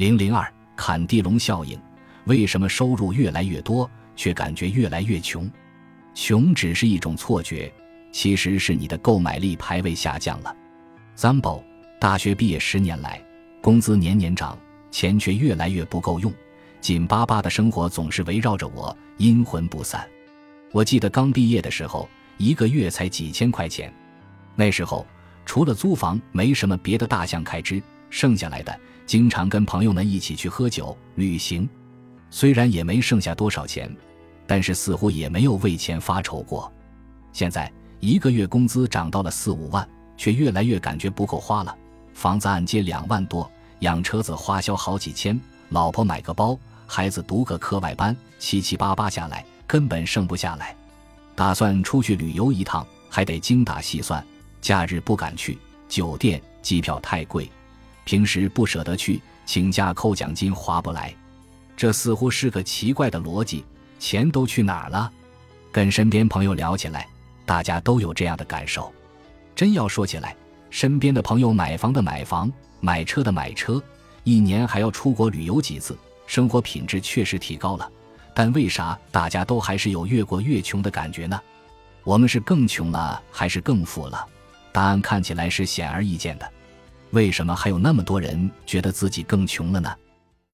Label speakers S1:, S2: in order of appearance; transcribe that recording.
S1: 零零二坎地龙效应：为什么收入越来越多，却感觉越来越穷？穷只是一种错觉，其实是你的购买力排位下降了。Zambo，大学毕业十年来，工资年年涨，钱却越来越不够用，紧巴巴的生活总是围绕着我，阴魂不散。我记得刚毕业的时候，一个月才几千块钱，那时候除了租房，没什么别的大项开支，剩下来的。经常跟朋友们一起去喝酒、旅行，虽然也没剩下多少钱，但是似乎也没有为钱发愁过。现在一个月工资涨到了四五万，却越来越感觉不够花了。房子按揭两万多，养车子花销好几千，老婆买个包，孩子读个课外班，七七八八下来根本剩不下来。打算出去旅游一趟，还得精打细算，假日不敢去，酒店、机票太贵。平时不舍得去请假扣奖金划不来，这似乎是个奇怪的逻辑。钱都去哪儿了？跟身边朋友聊起来，大家都有这样的感受。真要说起来，身边的朋友买房的买房，买车的买车，一年还要出国旅游几次，生活品质确实提高了。但为啥大家都还是有越过越穷的感觉呢？我们是更穷了还是更富了？答案看起来是显而易见的。为什么还有那么多人觉得自己更穷了呢？